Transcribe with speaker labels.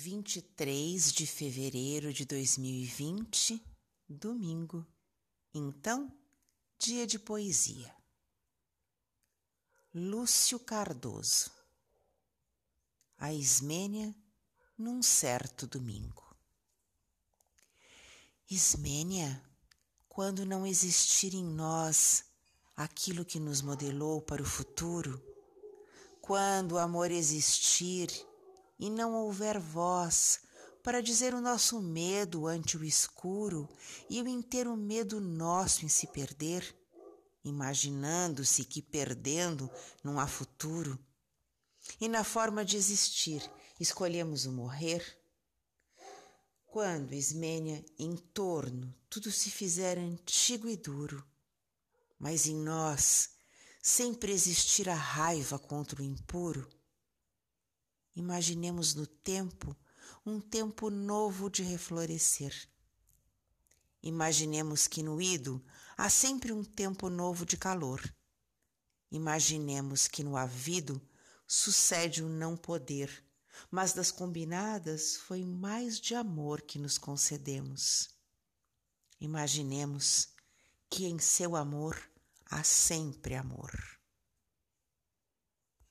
Speaker 1: 23 de fevereiro de 2020, domingo. Então, dia de poesia. Lúcio Cardoso. A Ismênia num certo domingo. Ismênia, quando não existir em nós aquilo que nos modelou para o futuro, quando o amor existir e não houver voz para dizer o nosso medo ante o escuro e o inteiro medo nosso em se perder, imaginando-se que perdendo não há futuro, e na forma de existir escolhemos o morrer, quando, Ismênia, em torno tudo se fizer antigo e duro, mas em nós sempre existir a raiva contra o impuro, Imaginemos no tempo um tempo novo de reflorescer. Imaginemos que no ido há sempre um tempo novo de calor. Imaginemos que no havido sucede o não poder, mas das combinadas foi mais de amor que nos concedemos. Imaginemos que em seu amor há sempre amor.